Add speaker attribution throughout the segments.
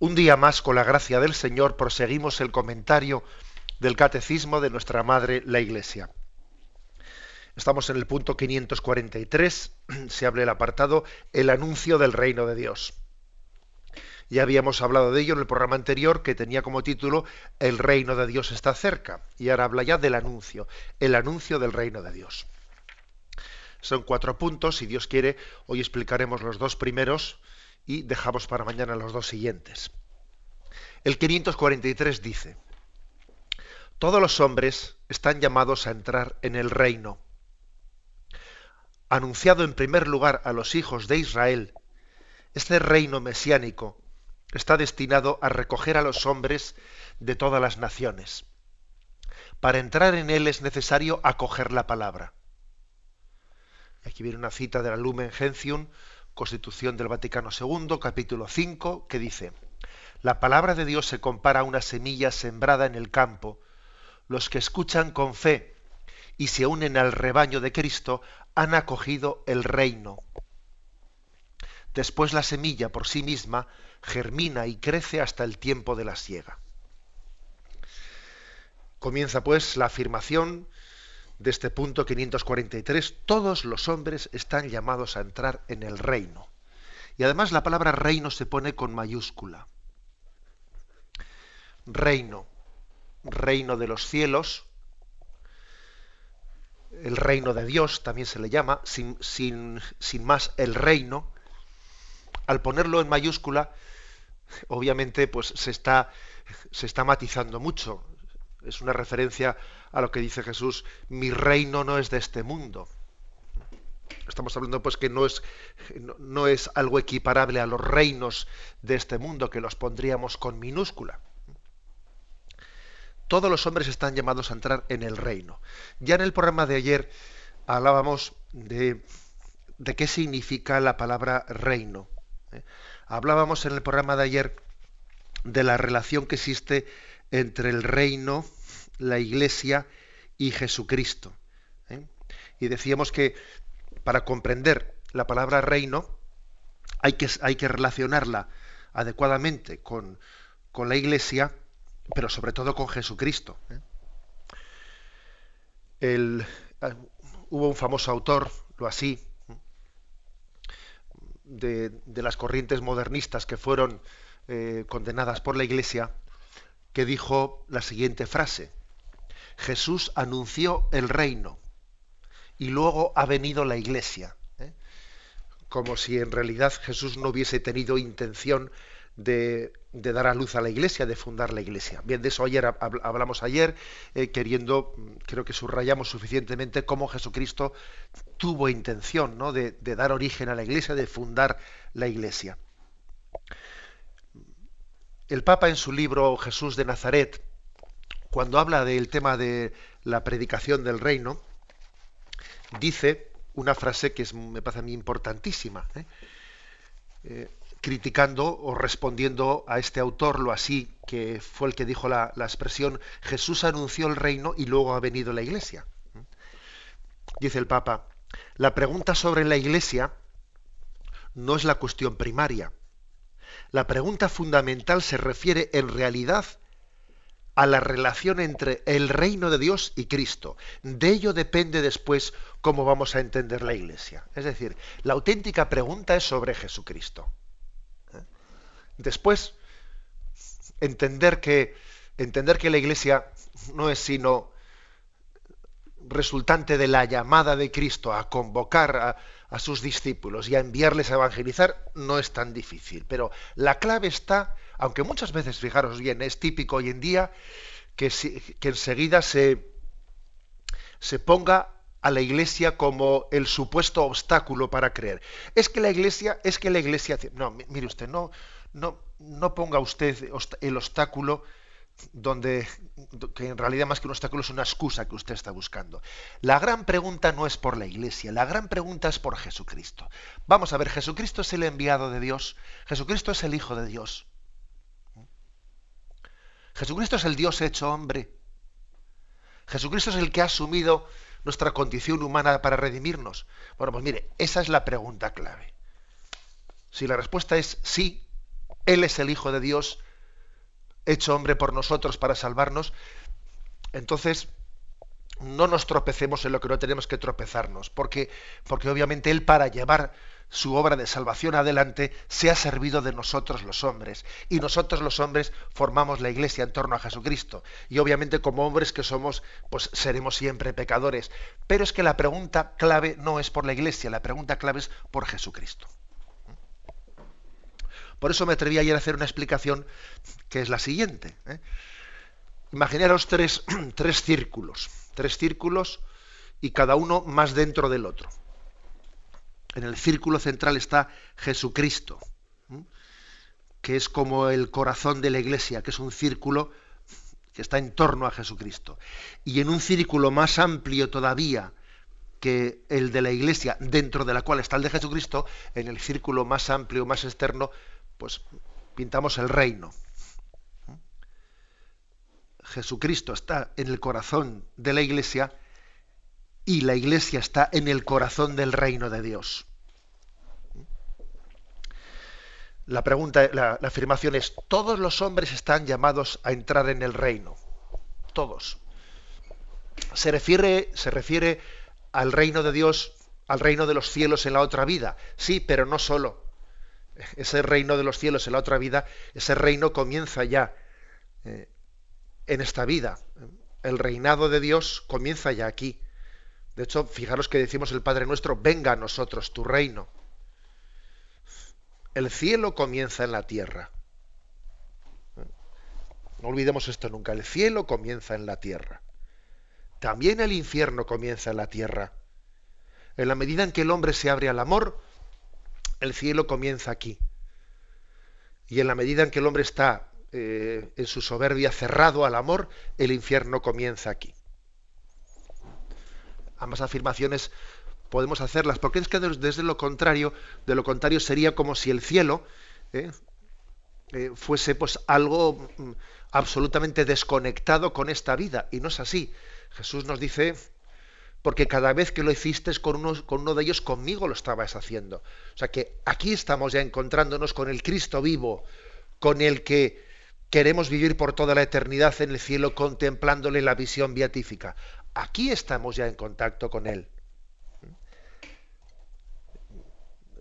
Speaker 1: Un día más, con la gracia del Señor, proseguimos el comentario del Catecismo de nuestra Madre, la Iglesia. Estamos en el punto 543, se abre el apartado El anuncio del reino de Dios. Ya habíamos hablado de ello en el programa anterior que tenía como título El reino de Dios está cerca. Y ahora habla ya del anuncio, el anuncio del reino de Dios. Son cuatro puntos, si Dios quiere, hoy explicaremos los dos primeros y dejamos para mañana los dos siguientes. El 543 dice, todos los hombres están llamados a entrar en el reino. Anunciado en primer lugar a los hijos de Israel, este reino mesiánico está destinado a recoger a los hombres de todas las naciones. Para entrar en él es necesario acoger la palabra. Aquí viene una cita de la Lumen Gentium Constitución del Vaticano II, capítulo 5, que dice, La palabra de Dios se compara a una semilla sembrada en el campo. Los que escuchan con fe y se unen al rebaño de Cristo han acogido el reino. Después la semilla por sí misma germina y crece hasta el tiempo de la siega. Comienza pues la afirmación de este punto 543, todos los hombres están llamados a entrar en el reino. Y además la palabra reino se pone con mayúscula. Reino, reino de los cielos, el reino de Dios también se le llama, sin, sin, sin más el reino. Al ponerlo en mayúscula, obviamente pues se está, se está matizando mucho. Es una referencia a lo que dice Jesús, mi reino no es de este mundo. Estamos hablando pues que no es, no, es algo equiparable a los reinos de este mundo, que los pondríamos con minúscula. Todos los hombres están llamados a entrar en el reino. Ya en el programa de ayer hablábamos de, de qué significa la palabra reino. ¿eh? Hablábamos en el programa de ayer de la relación que existe entre el reino la Iglesia y Jesucristo. ¿eh? Y decíamos que para comprender la palabra reino hay que, hay que relacionarla adecuadamente con, la Iglesia, pero sobre todo con Jesucristo. ¿eh? Ah, hubo un famoso autor, lo así, de, las corrientes modernistas que fueron eh, condenadas por la Iglesia, que dijo la siguiente frase. Jesús anunció el reino y luego ha venido la iglesia. ¿eh? Como si en realidad Jesús no hubiese tenido intención de, dar a luz a la iglesia, de fundar la iglesia. Bien, de eso ayer hablamos ayer, eh, queriendo, creo que subrayamos suficientemente cómo Jesucristo tuvo intención ¿no? de, de dar origen a la iglesia, de fundar la iglesia. El Papa en su libro Jesús de Nazaret, cuando habla del tema de la predicación del reino, dice una frase que me parece a mí importantísima, ¿eh? Eh, criticando o respondiendo a este autor, lo así, que fue el que dijo la, expresión, Jesús anunció el reino y luego ha venido la iglesia. Dice el Papa, la pregunta sobre la iglesia no es la cuestión primaria. La pregunta fundamental se refiere en realidad a la relación entre el reino de Dios y Cristo. De ello depende después cómo vamos a entender la Iglesia. Es decir, la auténtica pregunta es sobre Jesucristo. ¿Eh? Después, entender que, entender que la Iglesia no es sino resultante de la llamada de Cristo a convocar a, a sus discípulos y a enviarles a evangelizar no es tan difícil. Pero la clave está aunque muchas veces, fijaros bien, es típico hoy en día que, que enseguida se, se ponga a la iglesia como el supuesto obstáculo para creer. Es que la iglesia, es que la iglesia, no, mire usted, no, no, no ponga usted el obstáculo donde que en realidad más que un obstáculo es una excusa que usted está buscando. La gran pregunta no es por la Iglesia, la gran pregunta es por Jesucristo. Vamos a ver, Jesucristo es el enviado de Dios, Jesucristo es el Hijo de Dios. Jesucristo es el Dios hecho hombre. Jesucristo es el que ha asumido nuestra condición humana para redimirnos. Bueno, pues mire, esa es la pregunta clave. Si la respuesta es sí, Él es el Hijo de Dios, hecho hombre por nosotros para salvarnos, entonces no nos tropecemos en lo que no tenemos que tropezarnos, porque, porque obviamente Él para llevar su obra de salvación adelante se ha servido de nosotros los hombres, y nosotros los hombres formamos la iglesia en torno a Jesucristo, y obviamente como hombres que somos, pues seremos siempre pecadores, pero es que la pregunta clave no es por la iglesia, la pregunta clave es por Jesucristo. Por eso me atreví ayer a hacer una explicación que es la siguiente. ¿eh? Imaginaros tres, tres círculos, tres círculos y cada uno más dentro del otro. En el círculo central está Jesucristo, que es como el corazón de la iglesia, que es un círculo que está en torno a Jesucristo. Y en un círculo más amplio todavía que el de la iglesia, dentro de la cual está el de Jesucristo, en el círculo más amplio, más externo, pues pintamos el reino. Jesucristo está en el corazón de la iglesia y la iglesia está en el corazón del reino de Dios. La pregunta, la, afirmación es, todos los hombres están llamados a entrar en el reino. Todos. Se refiere, se refiere al reino de Dios, al reino de los cielos en la otra vida. Sí, pero no solo ese reino de los cielos en la otra vida, ese reino comienza ya eh, en esta vida. El reinado de Dios comienza ya aquí. De hecho, fijaros que decimos el Padre nuestro, venga a nosotros tu reino. El cielo comienza en la tierra. No olvidemos esto nunca, el cielo comienza en la tierra. También el infierno comienza en la tierra. En la medida en que el hombre se abre al amor, el cielo comienza aquí. Y en la medida en que el hombre está eh, en su soberbia cerrado al amor, el infierno comienza aquí. Ambas afirmaciones podemos hacerlas, porque es que desde lo contrario, de lo contrario sería como si el cielo eh, eh, fuese pues algo mm, absolutamente desconectado con esta vida, y no es así. Jesús nos dice porque cada vez que lo hiciste con uno, con uno de ellos, conmigo lo estabas haciendo. O sea que aquí estamos ya encontrándonos con el Cristo vivo, con el que queremos vivir por toda la eternidad en el cielo contemplándole la visión beatífica. Aquí estamos ya en contacto con Él.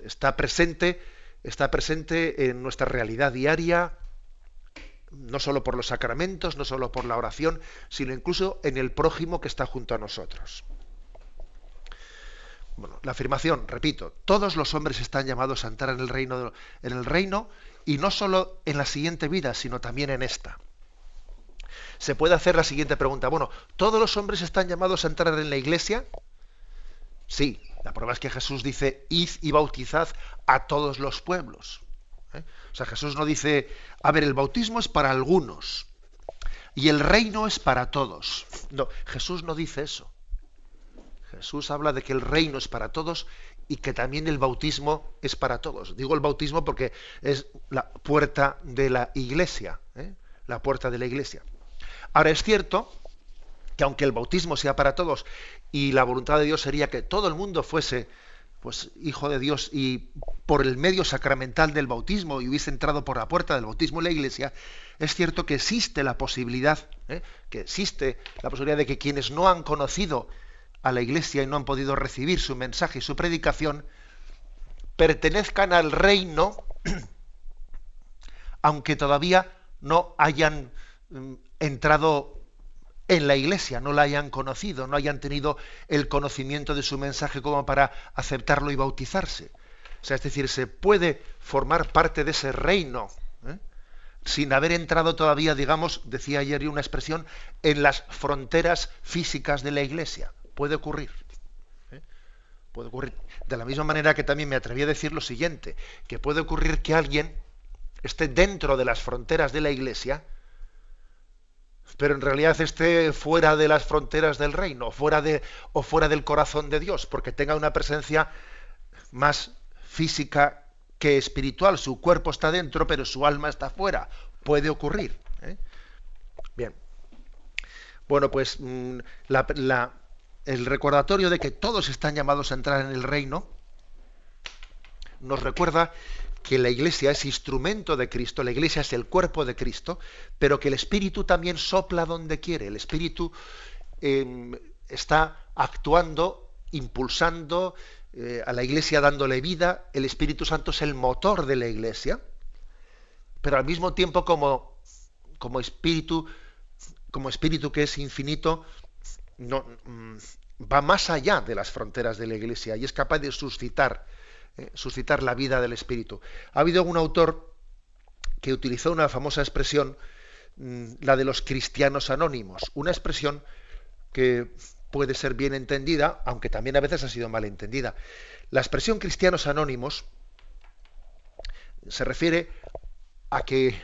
Speaker 1: Está presente, está presente en nuestra realidad diaria, no solo por los sacramentos, no solo por la oración, sino incluso en el prójimo que está junto a nosotros. Bueno, la afirmación, repito, todos los hombres están llamados a entrar en el reino, en el reino y no solo en la siguiente vida, sino también en esta. Se puede hacer la siguiente pregunta. Bueno, ¿todos los hombres están llamados a entrar en la iglesia? Sí, la prueba es que Jesús dice, id y bautizad a todos los pueblos. ¿eh? O sea, Jesús no dice, a ver, el bautismo es para algunos y el reino es para todos. No, Jesús no dice eso. Jesús habla de que el reino es para todos y que también el bautismo es para todos. Digo el bautismo porque es la puerta de la iglesia, ¿eh? la puerta de la iglesia. Ahora es cierto que aunque el bautismo sea para todos y la voluntad de Dios sería que todo el mundo fuese pues hijo de Dios y por el medio sacramental del bautismo y hubiese entrado por la puerta del bautismo en la iglesia, es cierto que existe la posibilidad, ¿eh? que existe la posibilidad de que quienes no han conocido a la iglesia y no han podido recibir su mensaje y su predicación, pertenezcan al reino, aunque todavía no hayan mm, entrado en la iglesia, no la hayan conocido, no hayan tenido el conocimiento de su mensaje como para aceptarlo y bautizarse. O sea, es decir, se puede formar parte de ese reino ¿eh? sin haber entrado todavía, digamos, decía ayer una expresión, en las fronteras físicas de la iglesia. Puede ocurrir. ¿eh? Puede ocurrir. De la misma manera que también me atreví a decir lo siguiente, que puede ocurrir que alguien esté dentro de las fronteras de la iglesia, pero en realidad esté fuera de las fronteras del reino, fuera de, o fuera del corazón de Dios, porque tenga una presencia más física que espiritual. Su cuerpo está dentro, pero su alma está fuera. Puede ocurrir. ¿eh? Bien. Bueno, pues mm, el recordatorio de que todos están llamados a entrar en el reino nos recuerda que la iglesia es instrumento de Cristo, la iglesia es el cuerpo de Cristo, pero que el Espíritu también sopla donde quiere. El Espíritu em, está actuando, impulsando eh, a la iglesia, dándole vida. El Espíritu Santo es el motor de la iglesia, pero al mismo tiempo como, como espíritu, como espíritu que es infinito, mm, va más allá de las fronteras de la iglesia y es capaz de suscitar eh, suscitar la vida del espíritu. Ha habido un autor que utilizó una famosa expresión, mm, la de los cristianos anónimos, una expresión que puede ser bien entendida, aunque también a veces ha sido mal entendida. La expresión cristianos anónimos se refiere a que,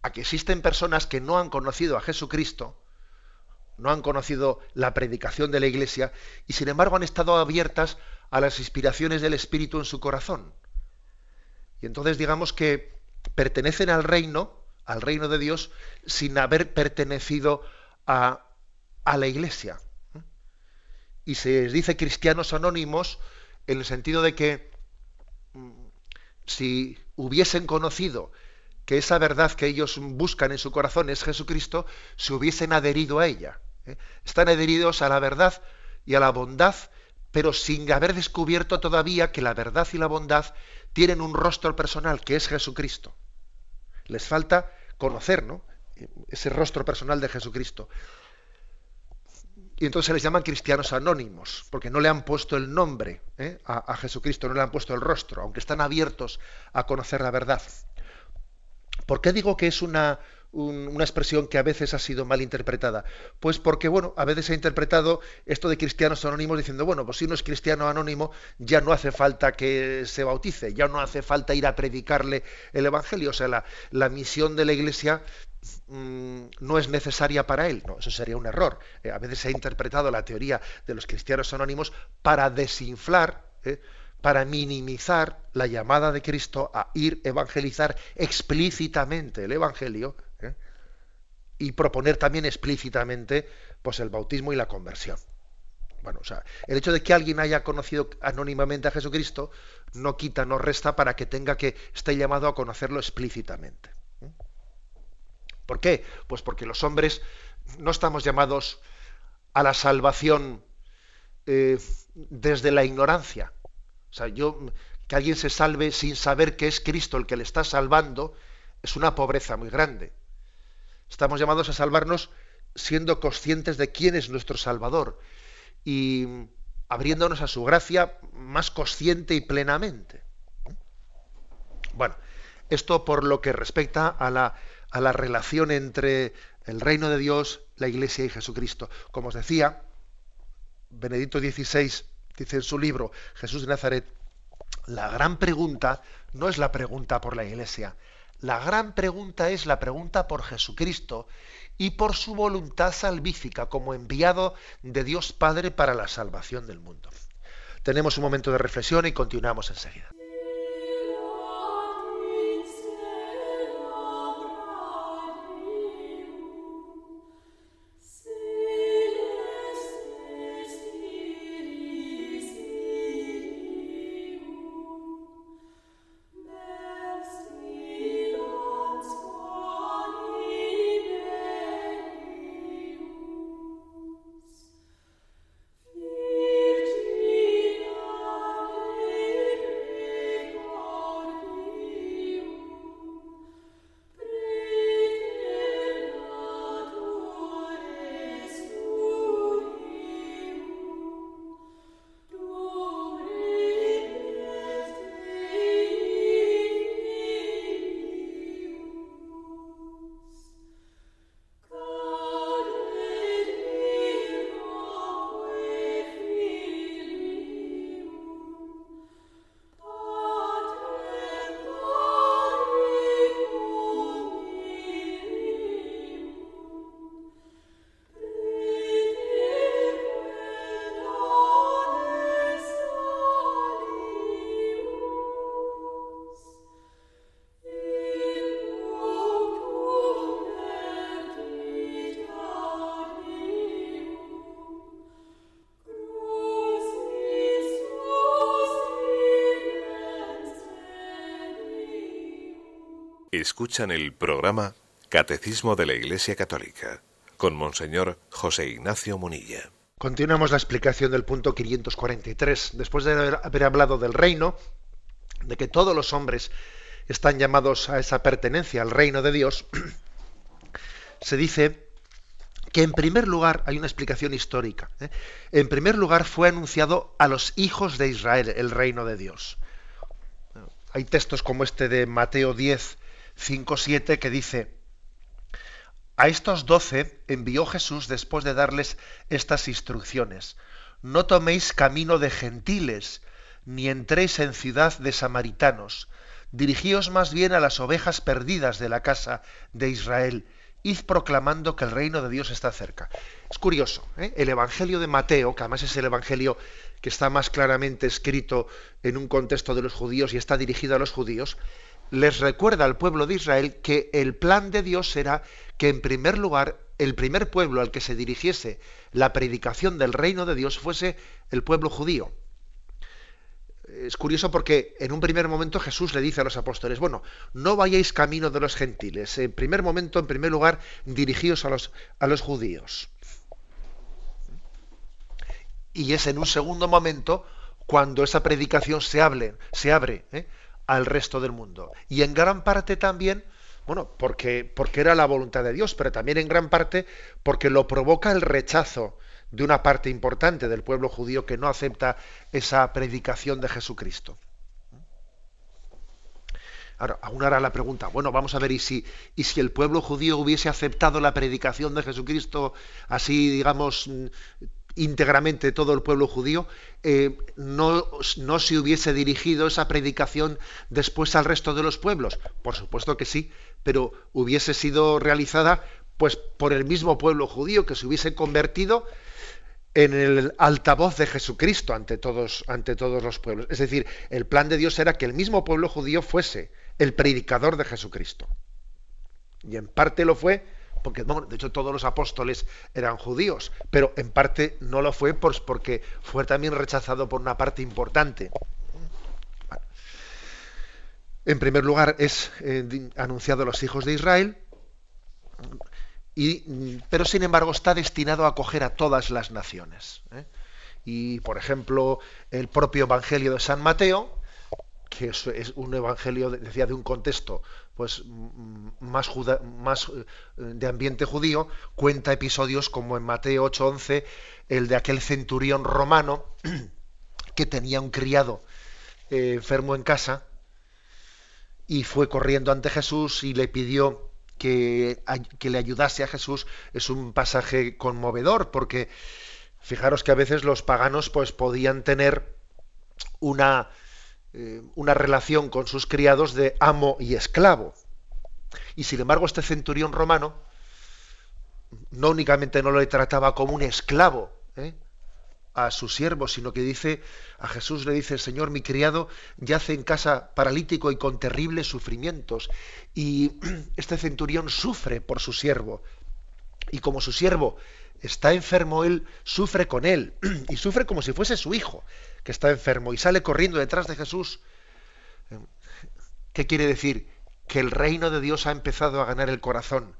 Speaker 1: a que existen personas que no han conocido a Jesucristo, no han conocido la predicación de la Iglesia y sin embargo han estado abiertas a las inspiraciones del Espíritu en su corazón. Y entonces digamos que pertenecen al reino, al reino de Dios, sin haber pertenecido a, a la Iglesia. Y se dice cristianos anónimos en el sentido de que mm, si hubiesen conocido que esa verdad que ellos buscan en su corazón es Jesucristo, se hubiesen adherido a ella. ¿Eh? Están adheridos a la verdad y a la bondad pero sin haber descubierto todavía que la verdad y la bondad tienen un rostro personal, que es Jesucristo. Les falta conocer ¿no? ese rostro personal de Jesucristo. Y entonces se les llaman cristianos anónimos, porque no le han puesto el nombre ¿eh? a, a Jesucristo, no le han puesto el rostro, aunque están abiertos a conocer la verdad. ¿Por qué digo que es una, una expresión que a veces ha sido mal interpretada? Pues porque, bueno, a veces se ha interpretado esto de cristianos anónimos diciendo, bueno, pues si uno es cristiano anónimo, ya no hace falta que se bautice, ya no hace falta ir a predicarle el Evangelio. O sea, la, la misión de la Iglesia mm, no es necesaria para él. No, eso sería un error. Eh, a veces se ha interpretado la teoría de los cristianos anónimos para desinflar. Eh, para minimizar la llamada de Cristo a ir evangelizar explícitamente el Evangelio y proponer también explícitamente pues el bautismo y la conversión. Bueno, o sea, el hecho de que alguien haya conocido anónimamente a Jesucristo no quita, no resta para que tenga que esté llamado a conocerlo explícitamente. ¿Por qué? Pues porque los hombres no estamos llamados a la salvación eh, desde la ignorancia. O sea, yo que alguien se salve sin saber que es Cristo el que le está salvando es una pobreza muy grande. Estamos llamados a salvarnos siendo conscientes de quién es nuestro Salvador y abriéndonos a su gracia más consciente y plenamente. Bueno, esto por lo que respecta a la, a la relación entre el reino de Dios, la Iglesia y Jesucristo. Como os decía, Benedicto XVI dice en su libro Jesús de Nazaret, la gran pregunta no es la pregunta por la Iglesia, la gran pregunta es la pregunta por Jesucristo y por su voluntad salvífica como enviado de Dios Padre para la salvación del mundo. Tenemos un momento de reflexión y continuamos enseguida.
Speaker 2: Escuchan el programa Catecismo de la Iglesia Católica con Monseñor José Ignacio Munilla.
Speaker 1: Continuamos la explicación del punto 543. Después de haber hablado del reino, de que todos los hombres están llamados a esa pertenencia al reino de Dios, se dice que en primer lugar hay una explicación histórica. ¿eh? En primer lugar fue anunciado a los hijos de Israel el reino de Dios. Hay textos como este de Mateo 10, 5, 7 que dice, a estos doce envió Jesús después de darles estas instrucciones. No toméis camino de gentiles, ni entréis en ciudad de samaritanos. Dirigíos más bien a las ovejas perdidas de la casa de Israel id proclamando que el reino de Dios está cerca. Es curioso, ¿eh? el Evangelio de Mateo, que además es el Evangelio que está más claramente escrito en un contexto de los judíos y está dirigido a los judíos, les recuerda al pueblo de Israel que el plan de Dios será que en primer lugar el primer pueblo al que se dirigiese la predicación del reino de Dios fuese el pueblo judío es curioso porque en un primer momento Jesús le dice a los apóstoles, bueno, no vayáis camino de los gentiles. En primer momento, en primer lugar, dirigíos a los, a los judíos. Y es en un segundo momento cuando esa predicación se, hable, se abre ¿eh? Al resto del mundo. Y en gran parte también, bueno, porque, porque era la voluntad de Dios, pero también en gran parte porque lo provoca el rechazo de una parte importante del pueblo judío que no acepta esa predicación de Jesucristo. Ahora, aún hará la pregunta, bueno, vamos a ver, ¿y si, ¿y si el pueblo judío hubiese aceptado la predicación de Jesucristo así, digamos, íntegramente todo el pueblo judío, eh, no, no se hubiese dirigido esa predicación después al resto de los pueblos? Por supuesto que sí, pero hubiese sido realizada pues por el mismo pueblo judío que se hubiese convertido en el altavoz de Jesucristo ante todos, ante todos los pueblos. Es decir, el plan de Dios era que el mismo pueblo judío fuese el predicador de Jesucristo. Y en parte lo fue, porque de hecho todos los apóstoles eran judíos, pero en parte no lo fue porque fue también rechazado por una parte importante. En primer lugar es eh, anunciado a los hijos de Israel, pero sin embargo está destinado a acoger a todas las naciones. ¿eh? Y, por ejemplo, el propio Evangelio de San Mateo, que es, un evangelio, decía, de un contexto pues más, más eh, de ambiente judío, cuenta episodios como en Mateo 8:11, el de aquel centurión romano que tenía un criado eh, enfermo en casa y fue corriendo ante Jesús y le pidió que, le ayudase a Jesús. Es un pasaje conmovedor, porque fijaros que a veces los paganos pues, podían tener una, eh, una relación con sus criados de amo y esclavo. Y sin embargo, este centurión romano no únicamente no lo trataba como un esclavo, ¿eh? a su siervo, sino que dice, a Jesús le dice, Señor, mi criado yace en casa paralítico y con terribles sufrimientos. Y este centurión sufre por su siervo. Y como su siervo está enfermo, él sufre con él. Y sufre como si fuese su hijo, que está enfermo. Y sale corriendo detrás de Jesús. ¿Qué quiere decir? Que el reino de Dios ha empezado a ganar el corazón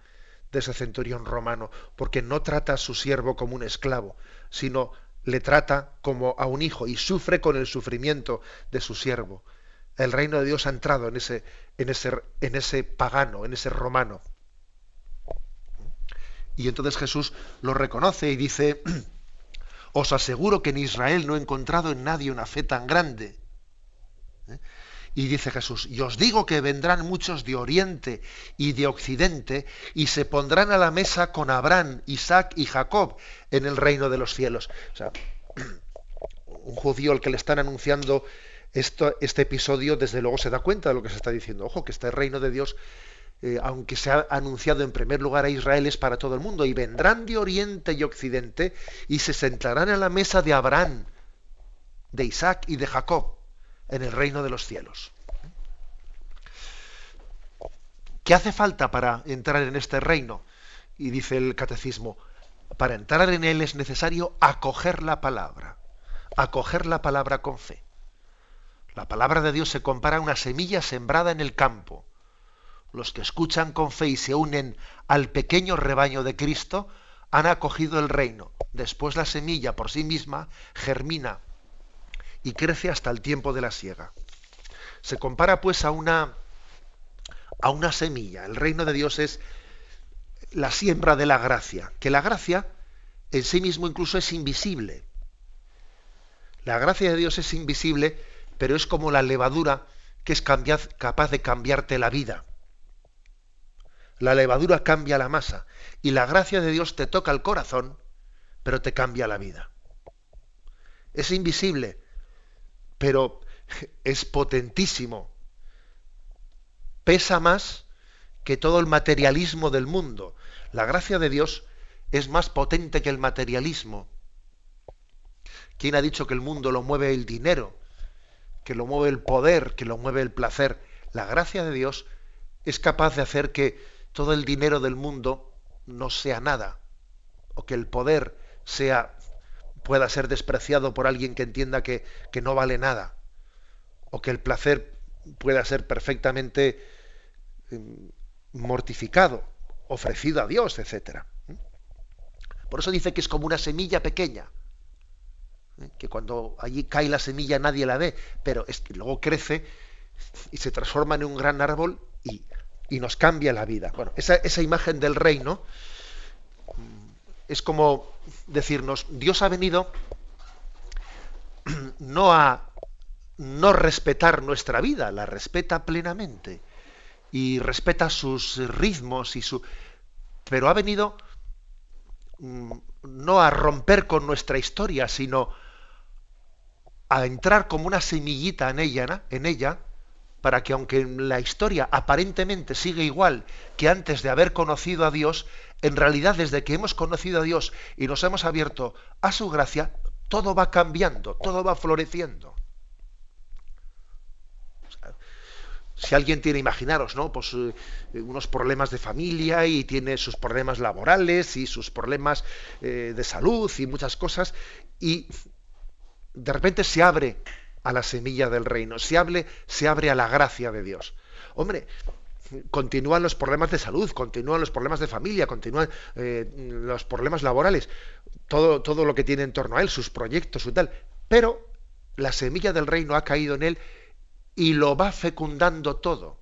Speaker 1: de ese centurión romano, porque no trata a su siervo como un esclavo, sino le trata como a un hijo y sufre con el sufrimiento de su siervo. El reino de Dios ha entrado en ese, en ese, en ese pagano, en ese romano. Y entonces Jesús lo reconoce y dice, os aseguro que en Israel no he encontrado en nadie una fe tan grande. ¿Eh? Y dice Jesús, y os digo que vendrán muchos de oriente y de occidente y se pondrán a la mesa con Abraham, Isaac y Jacob en el reino de los cielos. Un judío al que le están anunciando este episodio, desde luego se da cuenta de lo que se está diciendo. Ojo, que este reino de Dios, eh, aunque se ha anunciado en primer lugar a Israel, es para todo el mundo. Y vendrán de oriente y occidente y se sentarán a la mesa de Abraham, de Isaac y de Jacob en el reino de los cielos. ¿Qué hace falta para entrar en este reino? Y dice el catecismo, para entrar en él es necesario acoger la palabra, acoger la palabra con fe. La palabra de Dios se compara a una semilla sembrada en el campo. Los que escuchan con fe y se unen al pequeño rebaño de Cristo, han acogido el reino. Después la semilla por sí misma germina y crece hasta el tiempo de la siega. Se compara pues a una a una semilla. El reino de Dios es la siembra de la gracia, que la gracia en sí mismo incluso es invisible. La gracia de Dios es invisible, pero es como la levadura que es capaz de cambiarte la vida. La levadura cambia la masa y la gracia de Dios te toca el corazón, pero te cambia la vida. Es invisible, pero es potentísimo. Pesa más que todo el materialismo del mundo. La gracia de Dios es más potente que el materialismo. ¿Quién ha dicho que el mundo lo mueve el dinero, que lo mueve el poder, que lo mueve el placer? La gracia de Dios es capaz de hacer que todo el dinero del mundo no sea nada, o que el poder sea, pueda ser despreciado por alguien que entienda que, no vale nada, o que el placer pueda ser perfectamente em, mortificado, ofrecido a Dios, etc. Por eso dice que es como una semilla pequeña, ¿eh? que cuando allí cae la semilla nadie la ve, pero es que luego crece y se transforma en un gran árbol y y nos cambia la vida. Bueno, esa, imagen del reino es como decirnos, Dios ha venido no a no respetar nuestra vida, la respeta plenamente y respeta sus ritmos y su pero ha venido mm, no a romper con nuestra historia, sino a entrar como una semillita en ella, en ella para que aunque la historia aparentemente sigue igual que antes de haber conocido a Dios, en realidad desde que hemos conocido a Dios y nos hemos abierto a su gracia, todo va cambiando, todo va floreciendo. si alguien tiene, imaginaros, ¿no? Pues eh, unos problemas de familia y tiene sus problemas laborales y sus problemas eh, de salud y muchas cosas, y de repente se abre a la semilla del reino, se, hable, se abre a la gracia de Dios. Hombre, continúan los problemas de salud, continúan los problemas de familia, continúan eh, los problemas laborales, todo, todo lo que tiene en torno a él, sus proyectos y tal. Pero la semilla del reino ha caído en él y lo va fecundando todo,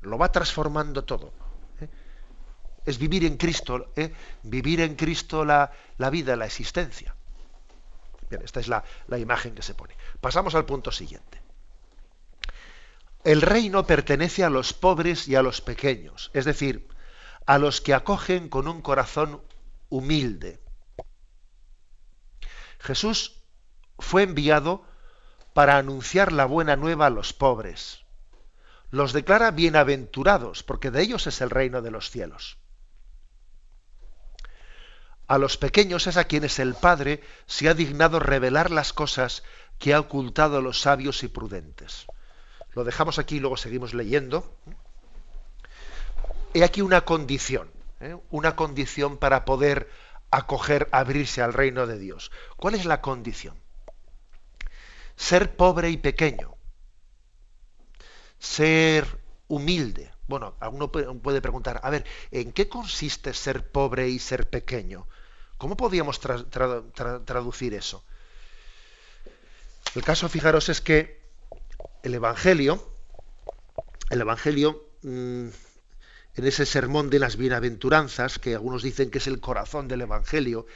Speaker 1: lo va transformando todo. ¿eh? Es vivir en Cristo, ¿eh? vivir en Cristo la, la vida, la existencia. Esta es la, imagen que se pone. Pasamos al punto siguiente. El reino pertenece a los pobres y a los pequeños, es decir, a los que acogen con un corazón humilde. Jesús fue enviado para anunciar la buena nueva a los pobres. Los declara bienaventurados, porque de ellos es el reino de los cielos. A los pequeños es a quienes el Padre se ha dignado revelar las cosas que ha ocultado a los sabios y prudentes. Lo dejamos aquí y luego seguimos leyendo. He aquí una condición, ¿eh? una condición para poder acoger, abrirse al reino de Dios. ¿Cuál es la condición? Ser pobre y pequeño. Ser humilde. Bueno, alguno puede preguntar, a ver, ¿en qué consiste ser pobre y ser pequeño? ¿Cómo podríamos traducir eso? El caso, fijaros, es que el Evangelio, el Evangelio, mm, en ese sermón de las bienaventuranzas, que algunos dicen que es el corazón del Evangelio,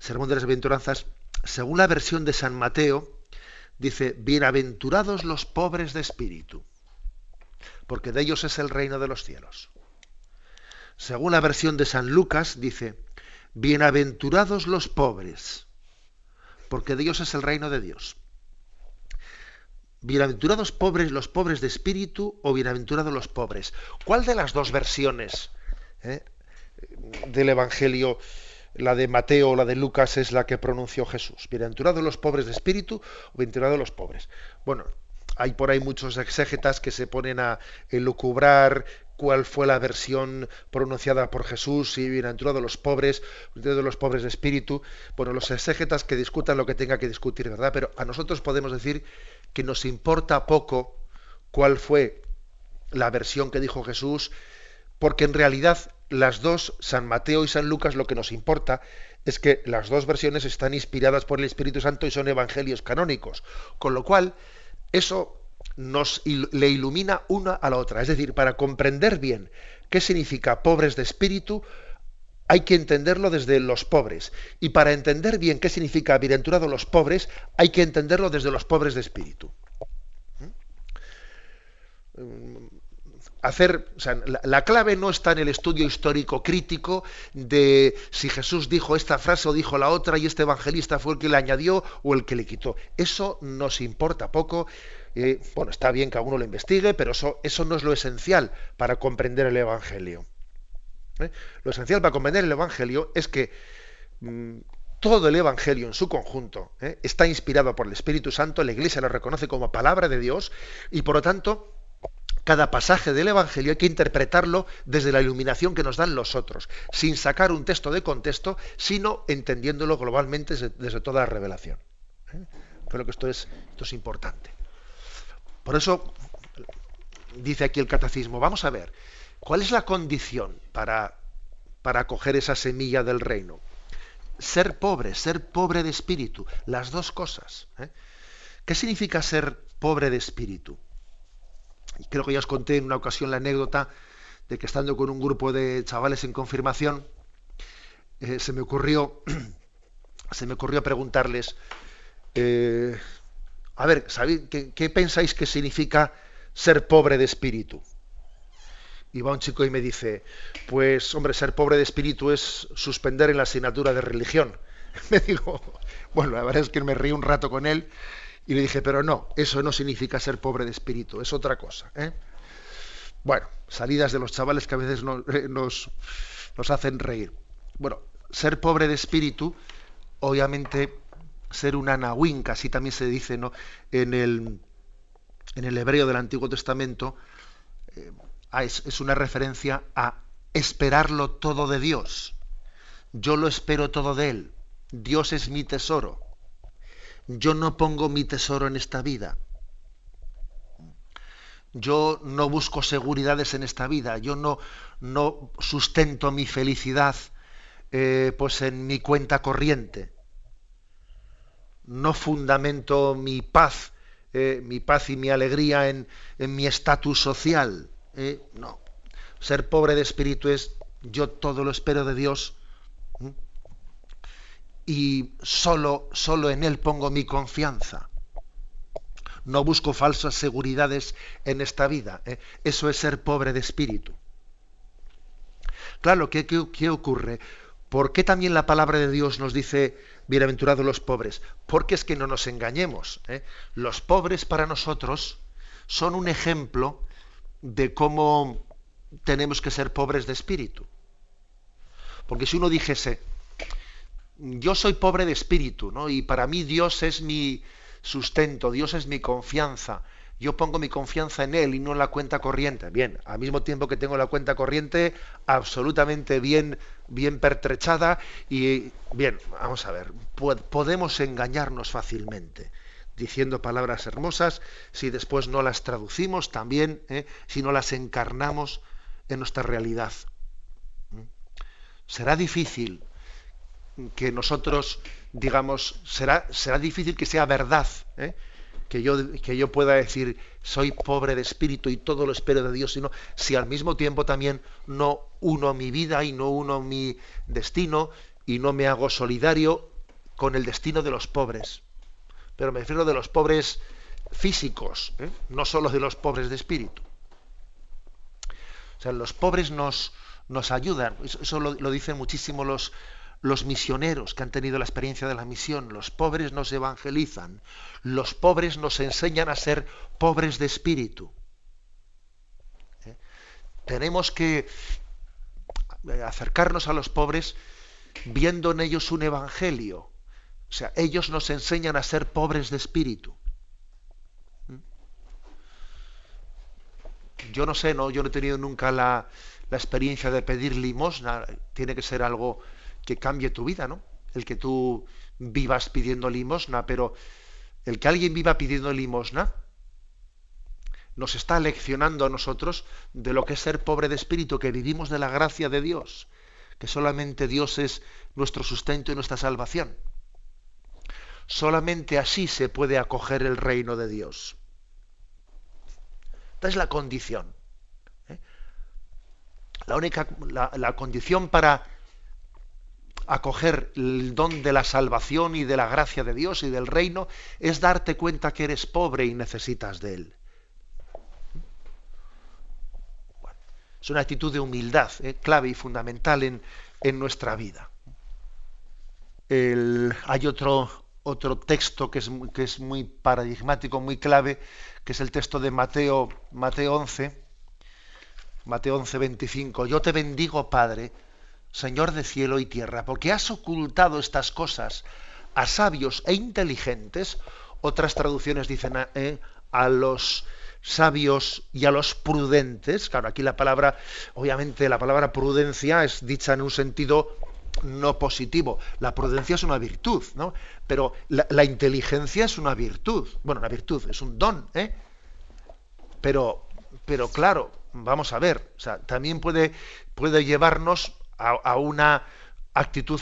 Speaker 1: sermón de las bienaventuranzas, según la versión de San Mateo, dice, bienaventurados los pobres de espíritu, porque de ellos es el reino de los cielos. Según la versión de San Lucas, dice, Bienaventurados los pobres, porque de ellos es el reino de Dios. Bienaventurados pobres, los pobres de espíritu, o bienaventurados los pobres. ¿Cuál de las dos versiones eh, del Evangelio, la de Mateo o la de Lucas, es la que pronunció Jesús? Bienaventurados los pobres de espíritu, o bienaventurados los pobres. Bueno, hay por ahí muchos exégetas que se ponen a elucubrar cuál fue la versión pronunciada por Jesús, y bienaventurado de los pobres, de los pobres de espíritu. Bueno, los exégetas que discutan lo que tenga que discutir, ¿verdad? Pero a nosotros podemos decir que nos importa poco cuál fue la versión que dijo Jesús, porque en realidad las dos, San Mateo y San Lucas, lo que nos importa es que las dos versiones están inspiradas por el Espíritu Santo y son evangelios canónicos, con lo cual eso nos le ilumina una a la otra. Es decir, para comprender bien qué significa pobres de espíritu, hay que entenderlo desde los pobres. Y para entender bien qué significa bienaventurados los pobres, hay que entenderlo desde los pobres de espíritu. ¿Mm? hacer, la, clave no está en el estudio histórico crítico de si Jesús dijo esta frase o dijo la otra y este evangelista fue el que le añadió o el que le quitó. Eso nos importa poco. Bueno, está bien que a uno lo investigue, pero eso, no es lo esencial para comprender el Evangelio. ¿eh? Lo esencial para comprender el Evangelio es que mm, todo el Evangelio en su conjunto ¿eh? está inspirado por el Espíritu Santo, la Iglesia lo reconoce como palabra de Dios y por lo tanto cada pasaje del Evangelio hay que interpretarlo desde la iluminación que nos dan los otros, sin sacar un texto de contexto, sino entendiéndolo globalmente desde, toda la revelación. ¿Eh? Creo que esto es, esto es importante. Por eso dice aquí el catecismo, vamos a ver, ¿cuál es la condición para, para coger esa semilla del reino? Ser pobre, ser pobre de espíritu, las dos cosas. ¿eh? ¿Qué significa ser pobre de espíritu? creo que ya os conté en una ocasión la anécdota de que estando con un grupo de chavales en confirmación, eh, se me ocurrió se me ocurrió preguntarles eh, a ver, ¿sabéis qué, pensáis que significa ser pobre de espíritu? Y va un chico y me dice, pues hombre, ser pobre de espíritu es suspender en la asignatura de religión. Me digo, bueno, la verdad es que me reí un rato con él y le dije, pero no, eso no significa ser pobre de espíritu, es otra cosa. ¿eh? Bueno, salidas de los chavales que a veces eh, nos, hacen reír. Bueno, ser pobre de espíritu, obviamente ser un anahuín, así también se dice ¿no? en, el, en el hebreo del Antiguo Testamento, eh, es, es una referencia a esperarlo todo de Dios. Yo lo espero todo de Él. Dios es mi tesoro yo no pongo mi tesoro en esta vida. Yo no busco seguridades en esta vida. Yo no, no sustento mi felicidad eh, pues en mi cuenta corriente. No fundamento mi paz, eh, mi paz y mi alegría en, mi estatus social. Eh, no. Ser pobre de espíritu es yo todo lo espero de Dios y solo, solo en Él pongo mi confianza. No busco falsas seguridades en esta vida. ¿eh? Eso es ser pobre de espíritu. Claro, ¿qué, ¿qué, ocurre? ¿Por qué también la palabra de Dios nos dice bienaventurados los pobres? Porque es que no nos engañemos. ¿eh? Los pobres para nosotros son un ejemplo de cómo tenemos que ser pobres de espíritu. Porque si uno dijese, yo soy pobre de espíritu, ¿no? Y para mí Dios es mi sustento, Dios es mi confianza. Yo pongo mi confianza en Él y no en la cuenta corriente. Bien, al mismo tiempo que tengo la cuenta corriente absolutamente bien, bien pertrechada y bien, vamos a ver, podemos engañarnos fácilmente diciendo palabras hermosas si después no las traducimos también, ¿eh? si no las encarnamos en nuestra realidad. ¿Mm? Será difícil que nosotros, digamos, será, será difícil que sea verdad, ¿eh? Que, yo, que yo pueda decir, soy pobre de espíritu y todo lo espero de Dios, sino si al mismo tiempo también no uno mi vida y no uno mi destino y no me hago solidario con el destino de los pobres. Pero me refiero de los pobres físicos, ¿eh? no solo de los pobres de espíritu. O sea, los pobres nos, nos ayudan, eso, lo, lo, dicen muchísimo los, los misioneros que han tenido la experiencia de la misión, los pobres nos evangelizan, los pobres nos enseñan a ser pobres de espíritu. ¿Eh? Tenemos que eh, acercarnos a los pobres viendo en ellos un evangelio. O sea, ellos nos enseñan a ser pobres de espíritu. ¿Mm? Yo no sé, no, yo no he tenido nunca la, la experiencia de pedir limosna. Tiene que ser algo que cambie tu vida, ¿no? El que tú vivas pidiendo limosna, pero el que alguien viva pidiendo limosna nos está leccionando a nosotros de lo que es ser pobre de espíritu, que vivimos de la gracia de Dios, que solamente Dios es nuestro sustento y nuestra salvación. Solamente así se puede acoger el reino de Dios. Esta es la condición. ¿eh? La única, la condición para acoger el don de la salvación y de la gracia de Dios y del reino es darte cuenta que eres pobre y necesitas de él. Es una actitud de humildad, eh, clave y fundamental en, nuestra vida. hay otro, texto que es, que es, muy paradigmático, muy clave, que es el texto de Mateo, Mateo 11, Mateo 11, 25. Yo te bendigo, Padre, Señor de cielo y tierra, porque has ocultado estas cosas a sabios e inteligentes. Otras traducciones dicen eh, a los sabios y a los prudentes. Claro, aquí la palabra, obviamente la palabra prudencia es dicha en un sentido no positivo. La prudencia es una virtud, ¿no? Pero la, inteligencia es una virtud. Bueno, una virtud, es un don, ¿eh? Pero, pero claro, vamos a ver, o sea, también puede, puede llevarnos a, una actitud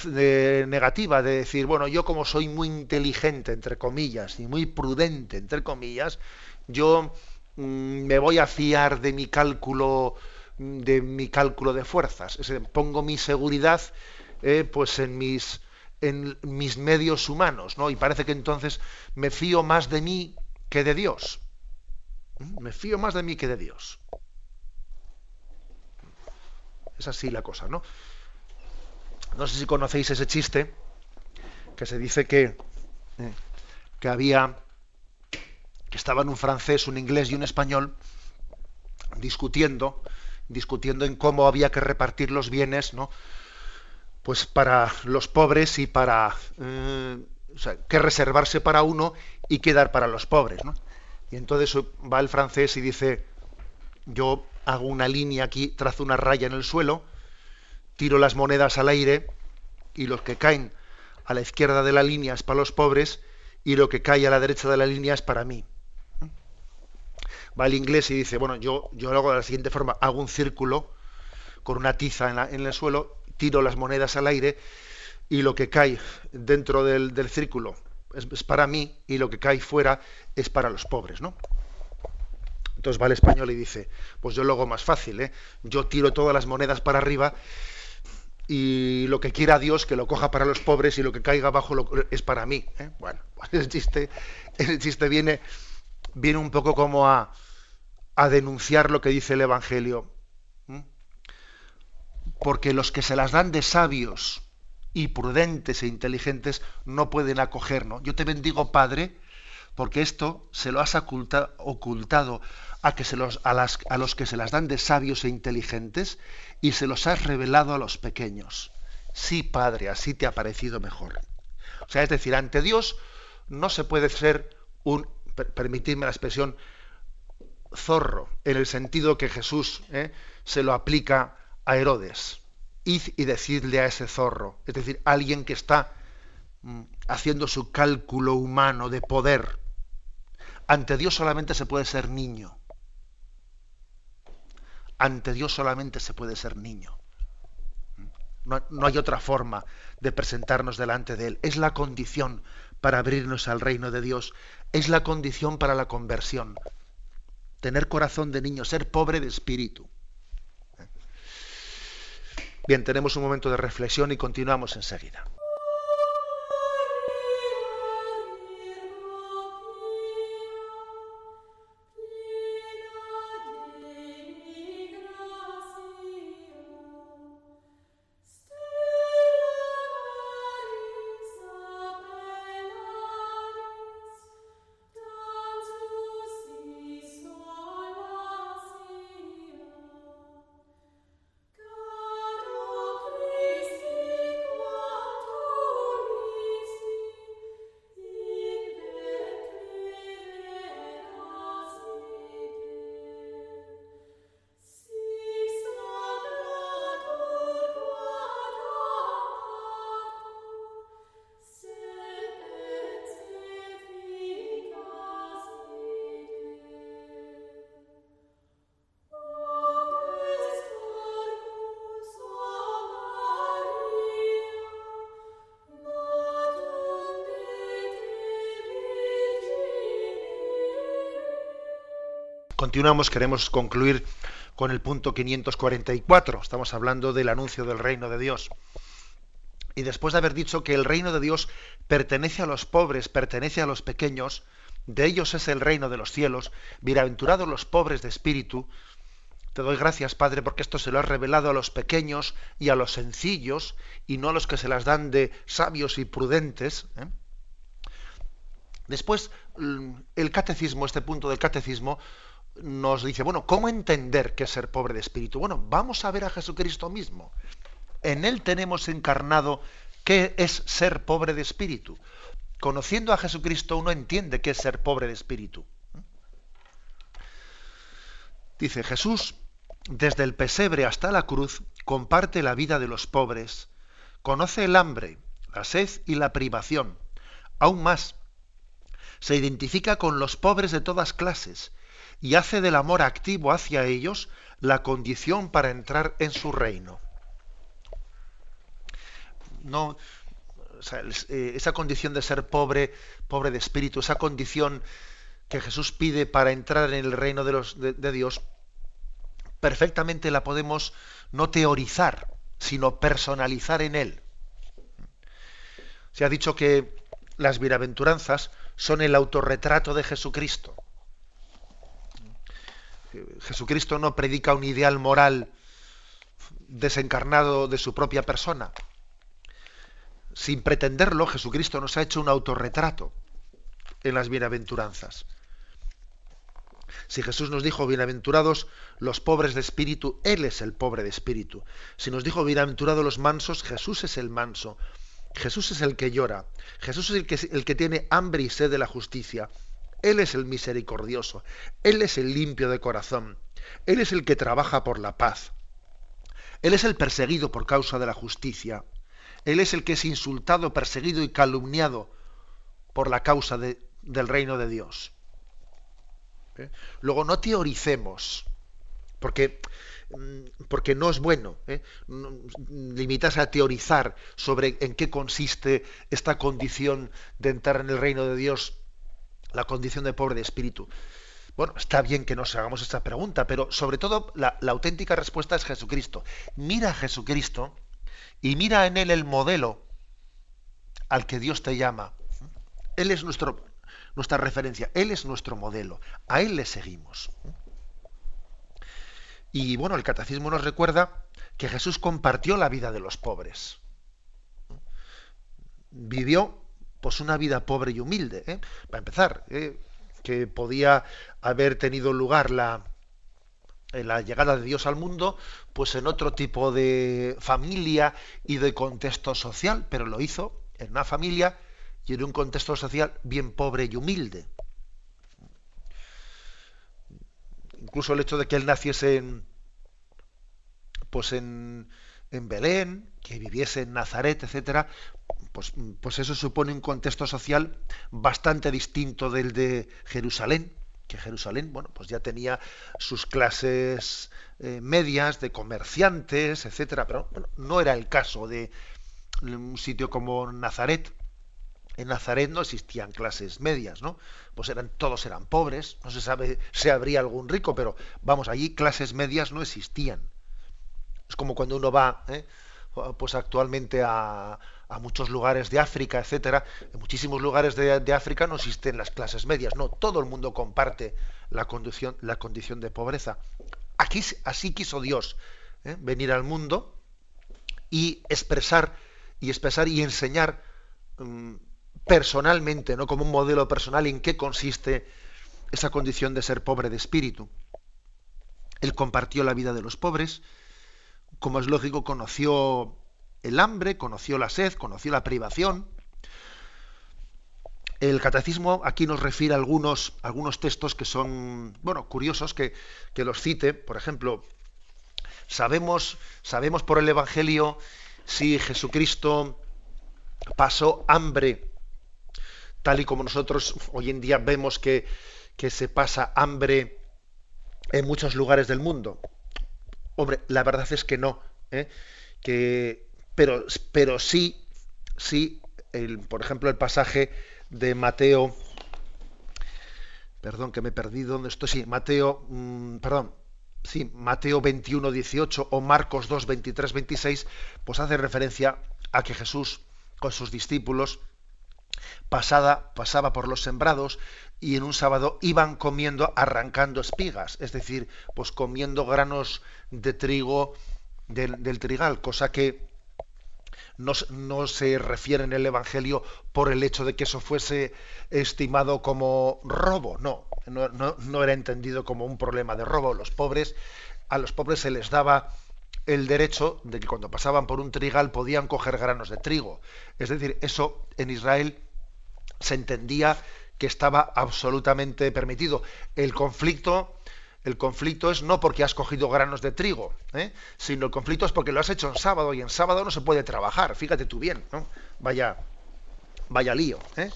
Speaker 1: negativa de decir, bueno, yo como soy muy inteligente, entre comillas, y muy prudente, entre comillas, yo Mm, me voy a fiar de mi cálculo de mi cálculo de fuerzas. Es pongo mi seguridad eh, pues en mis, en mis medios humanos, ¿no? Y parece que entonces me fío más de mí que de Dios. ¿Mm? Me fío más de mí que de Dios. Es así la cosa, ¿no? No sé si conocéis ese chiste que se dice que, eh, que había que estaban un francés, un inglés y un español discutiendo, discutiendo en cómo había que repartir los bienes, ¿no? Pues para los pobres y para eh, que reservarse para uno y quedar para los pobres, ¿no? Y entonces va el francés y dice, yo hago una línea aquí, trazo una raya en el suelo, tiro las monedas al aire y los que caen a la izquierda de la línea es para los pobres y lo que cae a la derecha de la línea es para mí va el inglés y dice, bueno, yo, lo hago de la siguiente forma, hago un círculo con una tiza en, el suelo, tiro las monedas al aire y lo que cae dentro del, círculo es, para mí y lo que cae fuera es para los pobres, ¿no? Entonces va el español y dice, pues yo lo hago más fácil, ¿eh? yo tiro todas las monedas para arriba y lo que quiera Dios que lo coja para los pobres y lo que caiga abajo es para mí. ¿eh? Bueno, ese chiste, ese chiste viene, viene un poco como a, a denunciar lo que dice el Evangelio. Porque los que se las dan de sabios y prudentes e inteligentes no pueden acoger. Yo te bendigo, Padre, porque esto se lo has ocultado a, que se los, a, a los que se las dan de sabios e inteligentes y se los has revelado a los pequeños. Sí, Padre, así te ha parecido mejor. O sea, es decir, ante Dios no se puede ser un, permitidme la expresión, zorro, en el sentido que Jesús ¿eh? se lo aplica a Herodes. Id y decidle a ese zorro, es decir, alguien que está mm, haciendo su cálculo humano de poder. Ante Dios solamente se puede ser niño. Ante Dios solamente se puede ser niño. No, no, hay otra forma de presentarnos delante de Él. Es la condición para abrirnos al reino de Dios. Es la condición para la conversión tener corazón de niño, ser pobre de espíritu. Bien, tenemos un momento de reflexión y continuamos enseguida. Continuamos, queremos concluir con el punto 544. Estamos hablando del anuncio del reino de Dios. Y después de haber dicho que el reino de Dios pertenece a los pobres, pertenece a los pequeños, de ellos es el reino de los cielos, bienaventurados los pobres de espíritu, te doy gracias, Padre, porque esto se lo has revelado a los pequeños y a los sencillos, y no a los que se las dan de sabios y prudentes. ¿eh? Después, el catecismo, este punto del catecismo, nos dice, bueno, ¿cómo entender qué es ser pobre de espíritu? Bueno, vamos a ver a Jesucristo mismo. En Él tenemos encarnado qué es ser pobre de espíritu. Conociendo a Jesucristo uno entiende qué es ser pobre de espíritu. Dice Jesús, desde el pesebre hasta la cruz, comparte la vida de los pobres, conoce el hambre, la sed y la privación. Aún más, se identifica con los pobres de todas clases y hace del amor activo hacia ellos la condición para entrar en su reino. No, eh, esa condición de ser pobre, pobre de espíritu, esa condición que Jesús pide para entrar en el reino de, Dios, perfectamente la podemos no teorizar, sino personalizar en él. Se ha dicho que las bienaventuranzas son el autorretrato de Jesucristo. Jesucristo no predica un ideal moral desencarnado de su propia persona. Sin pretenderlo, Jesucristo nos ha hecho un autorretrato en las bienaventuranzas. Si Jesús nos dijo, bienaventurados los pobres de espíritu, Él es el pobre de espíritu. Si nos dijo, bienaventurados los mansos, Jesús es el manso. Jesús es el que llora. Jesús es el que, el que tiene hambre y sed de la justicia. Él es el misericordioso. Él es el limpio de corazón. Él es el que trabaja por la paz. Él es el perseguido por causa de la justicia. Él es el que es insultado, perseguido y calumniado por la causa del reino de Dios. ¿eh? Luego no teoricemos, porque, mm, porque no es bueno ¿eh? limitarse a teorizar sobre en qué consiste esta condición de entrar en el reino de Dios, la condición de pobre de espíritu. Bueno, está bien que nos hagamos esta pregunta, pero sobre todo la, auténtica respuesta es Jesucristo. Mira a Jesucristo y mira en él el modelo al que Dios te llama. Él es nuestro, nuestra referencia, Él es nuestro modelo, a Él le seguimos. Y bueno, el catecismo nos recuerda que Jesús compartió la vida de los pobres. Vivió pues una vida pobre y humilde. ¿eh? Para empezar, ¿eh? que podía haber tenido lugar la, la llegada de Dios al mundo, pues en otro tipo de familia y de contexto social, pero lo hizo en una familia y en un contexto social bien pobre y humilde. Incluso el hecho de que él naciese en, pues en, en Belén, que viviese en Nazaret, etcétera, pues, pues, eso supone un contexto social bastante distinto del de Jerusalén, que Jerusalén, bueno, pues ya tenía sus clases eh, medias de comerciantes, etcétera, pero no era el caso de un sitio como Nazaret, en Nazaret no existían clases medias, ¿no? Pues eran, todos eran pobres, no se sabe si habría algún rico, pero vamos, allí clases medias no existían. Es como cuando uno va, ¿eh? pues actualmente a, a, muchos lugares de África, etcétera. En muchísimos lugares de, África no existen las clases medias, no, todo el mundo comparte la condición, de pobreza. Aquí así quiso Dios ¿eh? venir al mundo y expresar y expresar y enseñar mm, personalmente, no como un modelo personal, en qué consiste esa condición de ser pobre de espíritu. Él compartió la vida de los pobres, como es lógico, conoció el hambre, conoció la sed, conoció la privación. El catecismo aquí nos refiere a algunos, algunos textos que son, bueno, curiosos, que, que los cite. Por ejemplo, sabemos, sabemos por el Evangelio si Jesucristo pasó hambre tal y como nosotros hoy en día vemos que, se pasa hambre en muchos lugares del mundo. Hombre, la verdad es que no. ¿eh? Que, pero, pero sí, sí, por ejemplo, el pasaje de Mateo, perdón, que me he perdido, ¿dónde estoy? Sí, Mateo, mm, perdón, sí, Mateo 21, 18 o Marcos 2, 23, 26, pues hace referencia a que Jesús con sus discípulos pasada, pasaba por los sembrados y en un sábado iban comiendo, arrancando espigas, es decir, pues comiendo granos de trigo del, del trigal, cosa que no, se refiere en el Evangelio por el hecho de que eso fuese estimado como robo, no, no, no era entendido como un problema de robo. Los pobres, a los pobres se les daba el derecho de que cuando pasaban por un trigal podían coger granos de trigo. Es decir, eso en Israel se entendía que estaba absolutamente permitido. El conflicto el conflicto es no porque has cogido granos de trigo, ¿eh? sino el conflicto es porque lo has hecho en sábado y en sábado no se puede trabajar. Fíjate tú bien, ¿no? Vaya, vaya lío. ¿eh?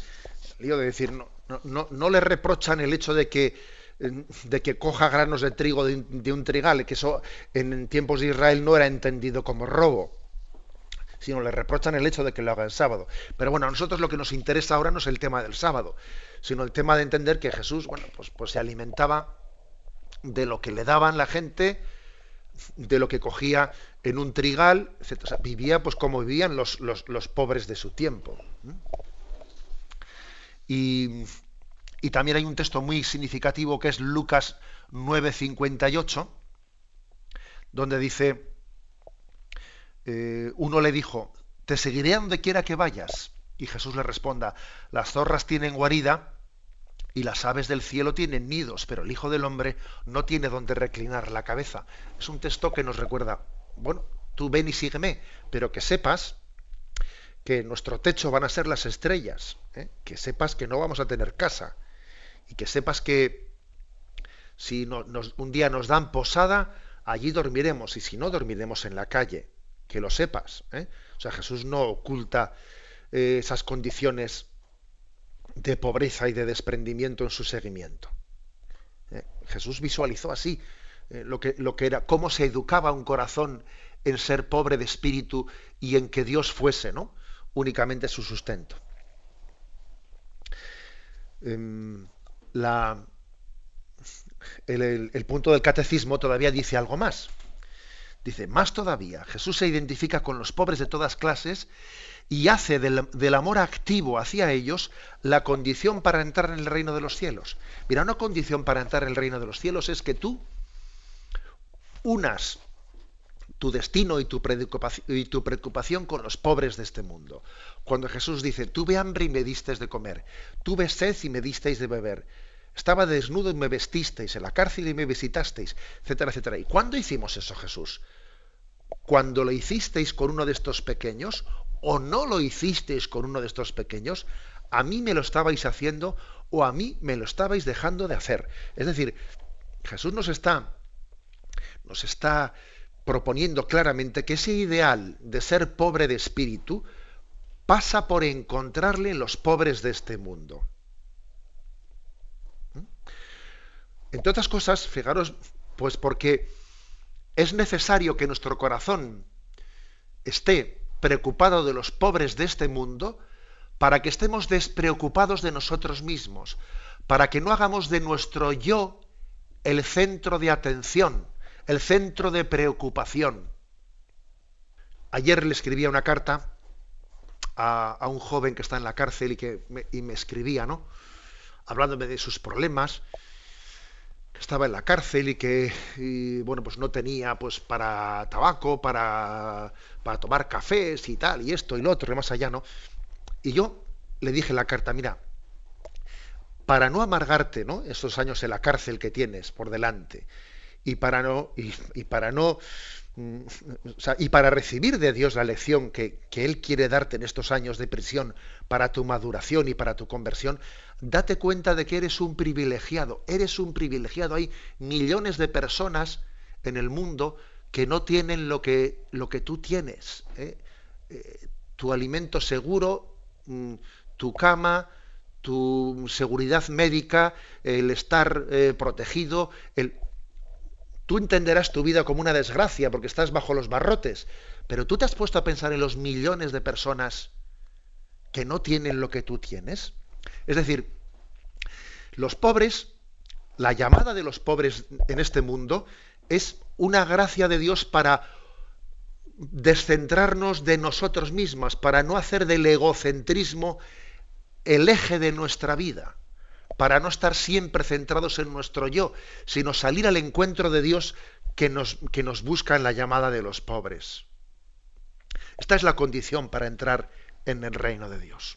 Speaker 1: Lío de decir, no, no, no, le reprochan el hecho de que, de que coja granos de trigo de, un trigal, que eso en tiempos de Israel no era entendido como robo sino le reprochan el hecho de que lo haga en sábado. Pero bueno, a nosotros lo que nos interesa ahora no es el tema del sábado, sino el tema de entender que Jesús, bueno, pues, pues se alimentaba de lo que le daban la gente, de lo que cogía en un trigal, etc. vivía pues como vivían los, pobres de su tiempo. Y, también hay un texto muy significativo que es Lucas 9:58, donde dice, eh, uno le dijo, te seguiré donde quiera que vayas. Y Jesús le responda, las zorras tienen guarida y las aves del cielo tienen nidos, pero el Hijo del Hombre no tiene donde reclinar la cabeza. Es un texto que nos recuerda, bueno, tú ven y sígueme, pero que sepas que nuestro techo van a ser las estrellas, ¿eh? que sepas que no vamos a tener casa y que sepas que si un día nos dan posada, allí dormiremos y si no, dormiremos en la calle, que lo sepas. ¿eh? O sea, Jesús no oculta eh, esas condiciones de pobreza y de desprendimiento en su seguimiento. Eh, Jesús visualizó así eh, lo, que, lo que era, cómo se educaba un corazón en ser pobre de espíritu y en que Dios fuese, ¿no? Únicamente su sustento. Em, la, el, punto del catecismo todavía dice algo más. Dice, más todavía, Jesús se identifica con los pobres de todas clases y hace del, amor activo hacia ellos la condición para entrar en el reino de los cielos. Mira, una condición para entrar en el reino de los cielos es que tú unas tu destino y tu, y tu preocupación con los pobres de este mundo. Cuando Jesús dice, tuve hambre y me disteis de comer, tuve sed y me disteis de beber, estaba desnudo y me vestisteis, en la cárcel y me visitasteis, etcétera, etcétera. ¿Y cuándo hicimos eso, Jesús? Cuando lo hicisteis con uno de estos pequeños o no lo hicisteis con uno de estos pequeños, a mí me lo estabais haciendo o a mí me lo estabais dejando de hacer. Es decir, Jesús nos está, nos está proponiendo claramente que ese ideal de ser pobre de espíritu pasa por encontrarle en los pobres de este mundo. ¿Mm? Entre otras cosas, fijaros, pues porque es necesario que nuestro corazón esté preocupado de los pobres de este mundo, para que estemos despreocupados de nosotros mismos, para que no hagamos de nuestro yo el centro de atención, el centro de preocupación. Ayer le escribía una carta a, un joven que está en la cárcel y que y me escribía, ¿no? Hablándome de sus problemas, estaba en la cárcel y que bueno pues no tenía pues para tabaco para, para tomar cafés y tal y esto y lo otro y más allá no y yo le dije en la carta mira para no amargarte no años en la cárcel que tienes por delante y para no y para no Mm, y para recibir de Dios la lección que, Él quiere darte en estos años de prisión para tu maduración y para tu conversión, date cuenta de que eres un privilegiado, eres un privilegiado. Hay millones de personas en el mundo que no tienen lo que, lo que tú tienes. ¿eh? Eh, tu alimento seguro, mm, tu cama, tu seguridad médica, el estar eh, protegido, Tú entenderás tu vida como una desgracia porque estás bajo los barrotes, pero tú te has puesto a pensar en los millones de personas que no tienen lo que tú tienes. Es decir, los pobres la llamada de los pobres en este mundo es una gracia de Dios para descentrarnos de nosotros mismas, para no hacer del egocentrismo el eje de nuestra vida, para no estar siempre centrados en nuestro yo, sino salir al encuentro de Dios que nos, que nos busca en la llamada de los pobres. Esta es la condición para entrar en el reino de Dios.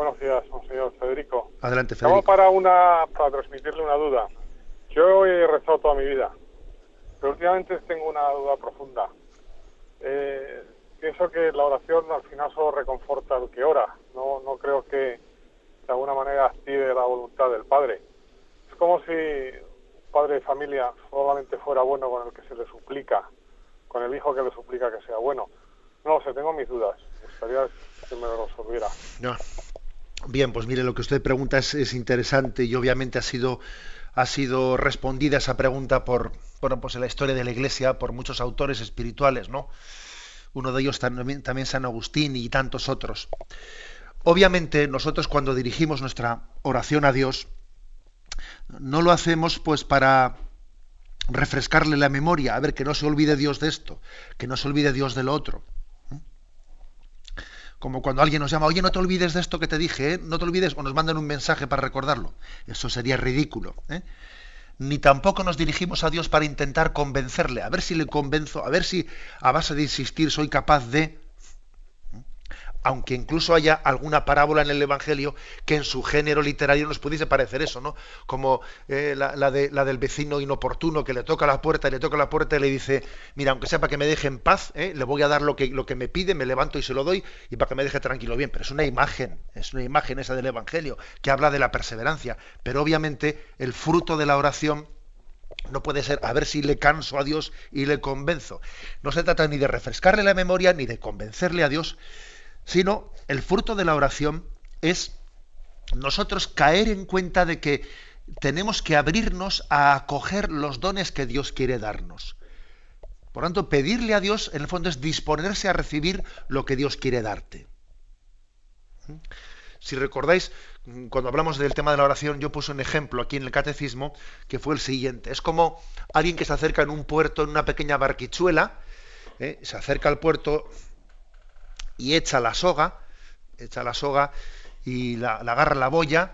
Speaker 3: Buenos días, señor Federico.
Speaker 1: Adelante, Federico.
Speaker 3: para, una, para transmitirle una duda. Yo he rezado toda mi vida, pero últimamente tengo una duda profunda. Eh, pienso que la oración al final solo reconforta al que ora. No, no creo que de alguna manera active la voluntad del Padre. Es como si un padre de familia solamente fuera bueno con el que se le suplica, con el hijo que le suplica que sea bueno. No lo sé, tengo mis dudas. Me gustaría que me lo resolviera.
Speaker 1: Bien, pues mire, lo que usted pregunta es, interesante y obviamente ha sido, ha sido respondida esa pregunta por, pues en la historia de la Iglesia por muchos autores espirituales, ¿no? Uno de ellos también, también San Agustín y tantos otros. Obviamente nosotros cuando dirigimos nuestra oración a Dios, no lo hacemos pues para refrescarle la memoria, a ver que no se olvide Dios de esto, que no se olvide Dios de lo otro como cuando alguien nos llama, oye, no te olvides de esto que te dije, ¿eh? no te olvides, o nos mandan un mensaje para recordarlo. Eso sería ridículo. ¿eh? Ni tampoco nos dirigimos a Dios para intentar convencerle, a ver si le convenzo, a ver si a base de insistir soy capaz de aunque incluso haya alguna parábola en el Evangelio que en su género literario nos pudiese parecer eso, ¿no? Como eh, la, de, la, del vecino inoportuno que le toca la puerta y le toca la puerta y le dice, mira, aunque sea para que me deje en paz, ¿eh? le voy a dar lo que, lo que me pide, me levanto y se lo doy y para que me deje tranquilo bien. Pero es una imagen, es una imagen esa del Evangelio que habla de la perseverancia. Pero obviamente el fruto de la oración no puede ser a ver si le canso a Dios y le convenzo. No se trata ni de refrescarle la memoria ni de convencerle a Dios, sino el fruto de la oración es nosotros caer en cuenta de que tenemos que abrirnos a acoger los dones que Dios quiere darnos. Por tanto, pedirle a Dios, en el fondo, es disponerse a recibir lo que Dios quiere darte. Si recordáis, cuando hablamos del tema de la oración, yo puse un ejemplo aquí en el catecismo que fue el siguiente. Es como alguien que se acerca en un puerto, en una pequeña barquichuela, ¿eh? se acerca al puerto, y echa la soga, echa la soga y la, agarra la boya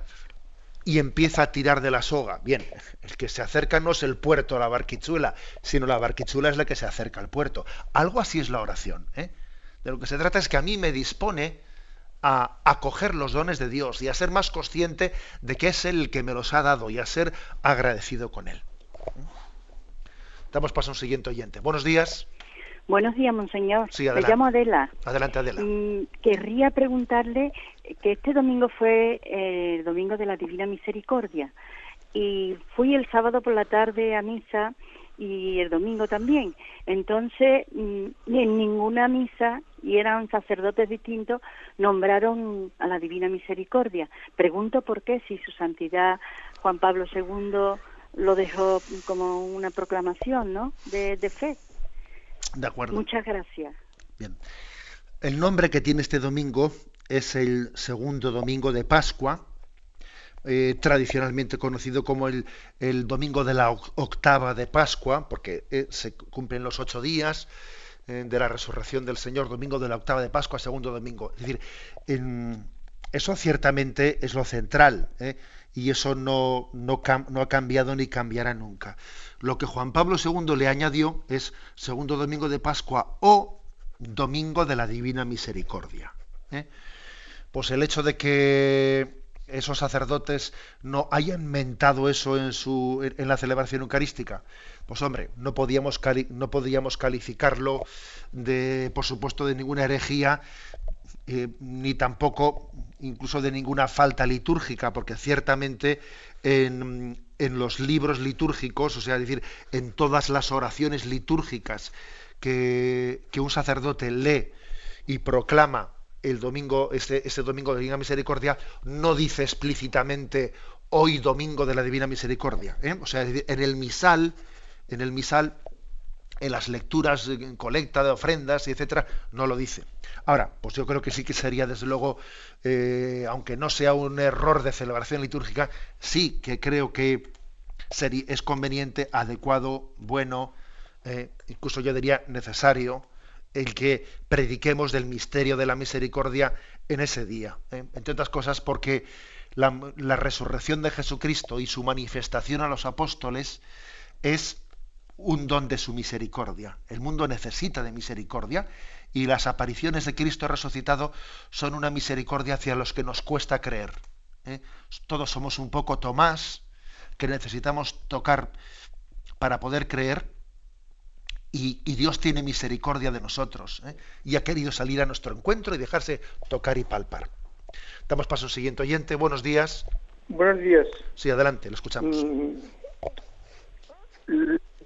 Speaker 1: y empieza a tirar de la soga. Bien, el que se acerca no es el puerto a la barquichuela, sino la barquichuela es la que se acerca al puerto. Algo así es la oración. ¿eh? De lo que se trata es que a mí me dispone a acoger los dones de Dios y a ser más consciente de que es Él el que me los ha dado y a ser agradecido con Él. Damos paso a un siguiente oyente. Buenos días.
Speaker 4: Buenos días, monseñor.
Speaker 1: Sí, Me
Speaker 4: llamo Adela.
Speaker 1: Adelante, Adela.
Speaker 4: Mm, querría preguntarle que este domingo fue eh, el domingo de la Divina Misericordia y fui el sábado por la tarde a misa y el domingo también. Entonces, mm, en ninguna misa, y eran sacerdotes distintos, nombraron a la Divina Misericordia. Pregunto por qué, si su santidad Juan Pablo II lo dejo como una proclamación, ¿no? De, de fe.
Speaker 1: De acuerdo.
Speaker 4: Muchas gracias.
Speaker 1: Bien. El nombre que tiene este domingo es el segundo domingo de Pascua, eh, tradicionalmente conocido como el, el, domingo de la octava de Pascua, porque eh, se cumplen los ocho días eh, de la resurrección del Señor, domingo de la octava de Pascua, segundo domingo. Es decir, en, eso ciertamente es lo central, y eso no, no, ha cambiado ni cambiará nunca. Lo que Juan Pablo II le añadió es segundo domingo de Pascua o domingo de la Divina Misericordia. Pues el hecho de que esos sacerdotes no hayan mentado eso en, su, en la celebración eucarística? Pues hombre, no podíamos, calificarlo de, por supuesto, de ninguna herejía, eh, ni tampoco incluso de ninguna falta litúrgica, porque ciertamente en, los libros litúrgicos, o sea, decir, en todas las oraciones litúrgicas que un sacerdote lee y proclama el domingo, este, este domingo de Divina Misericordia, no dice explícitamente hoy domingo de la Divina Misericordia. ¿eh? O sea, en el misal, en el misal, en las lecturas en colecta de ofrendas etcétera, no lo dice. Ahora, pues yo creo que sí que sería, desde luego, eh, aunque no sea un error de celebración litúrgica, sí que creo que sería, es conveniente, adecuado, bueno, eh, incluso yo diría necesario, el que prediquemos del misterio de la misericordia en ese día. ¿eh? Entre otras cosas porque la, resurrección de Jesucristo y su manifestación a los apóstoles es un don de su misericordia. El mundo necesita de misericordia y las apariciones de Cristo resucitado son una misericordia hacia los que nos cuesta creer. ¿eh? Todos somos un poco Tomás que necesitamos tocar para poder creer y, Dios tiene misericordia de nosotros ¿eh? y ha querido salir a nuestro encuentro y dejarse tocar y palpar. Damos paso al siguiente oyente. Buenos días.
Speaker 5: Buenos días.
Speaker 1: Sí, adelante, lo escuchamos. Mm,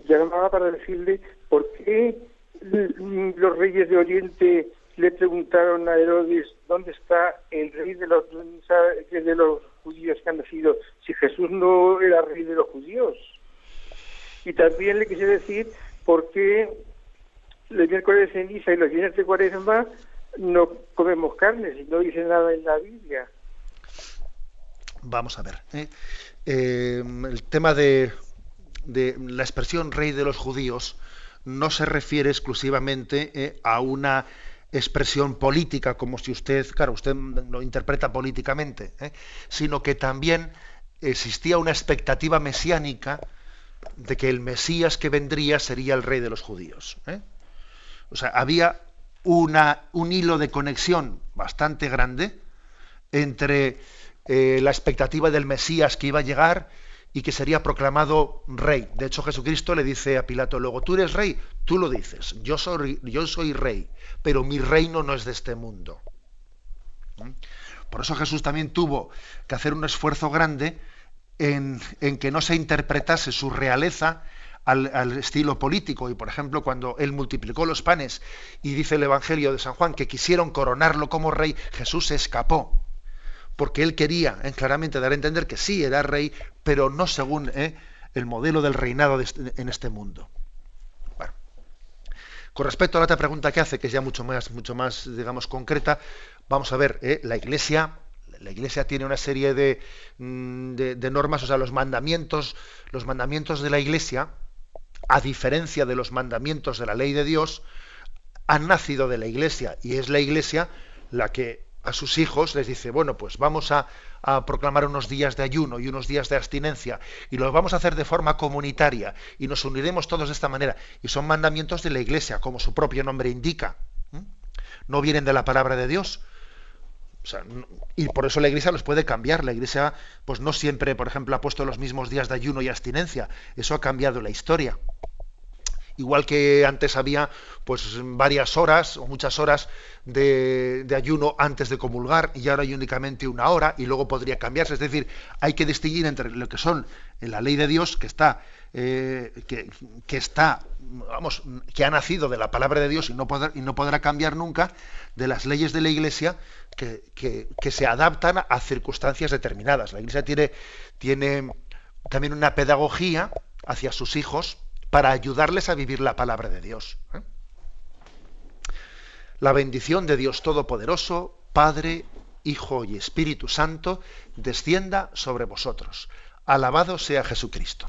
Speaker 5: llamaba para decirle por qué los reyes de Oriente le preguntaron a Herodes dónde está el rey de los, de los judíos que han nacido, si Jesús no era rey de los judíos. Y también le quise decir porque los miércoles de ceniza y los viernes de cuaresma no comemos carne, y no dice nada en la Biblia.
Speaker 1: Vamos a ver. ¿eh? Eh, el tema de, de, la expresión rey de los judíos no se refiere exclusivamente eh, a una expresión política, como si usted, claro, usted lo interpreta políticamente, sino que también existía una expectativa mesiánica de que el Mesías que vendría sería el rey de los judíos. ¿eh? O sea, había una, un hilo de conexión bastante grande entre eh, la expectativa del Mesías que iba a llegar y que sería proclamado rey. De hecho, Jesucristo le dice a Pilato, luego, tú eres rey, tú lo dices, yo soy, yo soy rey, pero mi reino no es de este mundo. ¿Mm? Por eso Jesús también tuvo que hacer un esfuerzo grande en, que no se interpretase su realeza al, estilo político. Y por ejemplo, cuando él multiplicó los panes y dice el Evangelio de San Juan que quisieron coronarlo como rey, Jesús se escapó. Porque él quería eh, claramente dar a entender que sí era rey, pero no según eh, el modelo del reinado este, en este mundo. Bueno. Con respecto a la otra pregunta que hace, que es ya mucho más, mucho más digamos, concreta, vamos a ver, eh, la Iglesia la Iglesia tiene una serie mm, de, normas, o sea, los mandamientos, los mandamientos de la Iglesia, a diferencia de los mandamientos de la ley de Dios, han nacido de la Iglesia y es la Iglesia la que a sus hijos les dice, bueno, pues vamos a, a, proclamar unos días de ayuno y unos días de abstinencia y los vamos a hacer de forma comunitaria y nos uniremos todos de esta manera. Y son mandamientos de la Iglesia, como su propio nombre indica. No vienen de la palabra de Dios, y por eso la Iglesia los puede cambiar. La Iglesia, pues no siempre, por ejemplo, ha puesto los mismos días de ayuno y abstinencia. Eso ha cambiado la historia. Igual que antes había pues varias horas o muchas horas de, ayuno antes de comulgar y ahora hay únicamente una hora y luego podría cambiarse. Es decir, hay que distinguir entre lo que son en la ley de Dios, que está, eh, que, está, vamos, que ha nacido de la palabra de Dios y no, y no podrá cambiar nunca, de las leyes de la Iglesia que, se adaptan a circunstancias determinadas. La Iglesia tiene, tiene también una pedagogía hacia sus hijos para ayudarles a vivir la palabra de Dios. ¿eh? La bendición de Dios Todopoderoso, Padre, Hijo y Espíritu Santo, descienda sobre vosotros. Alabado sea Jesucristo.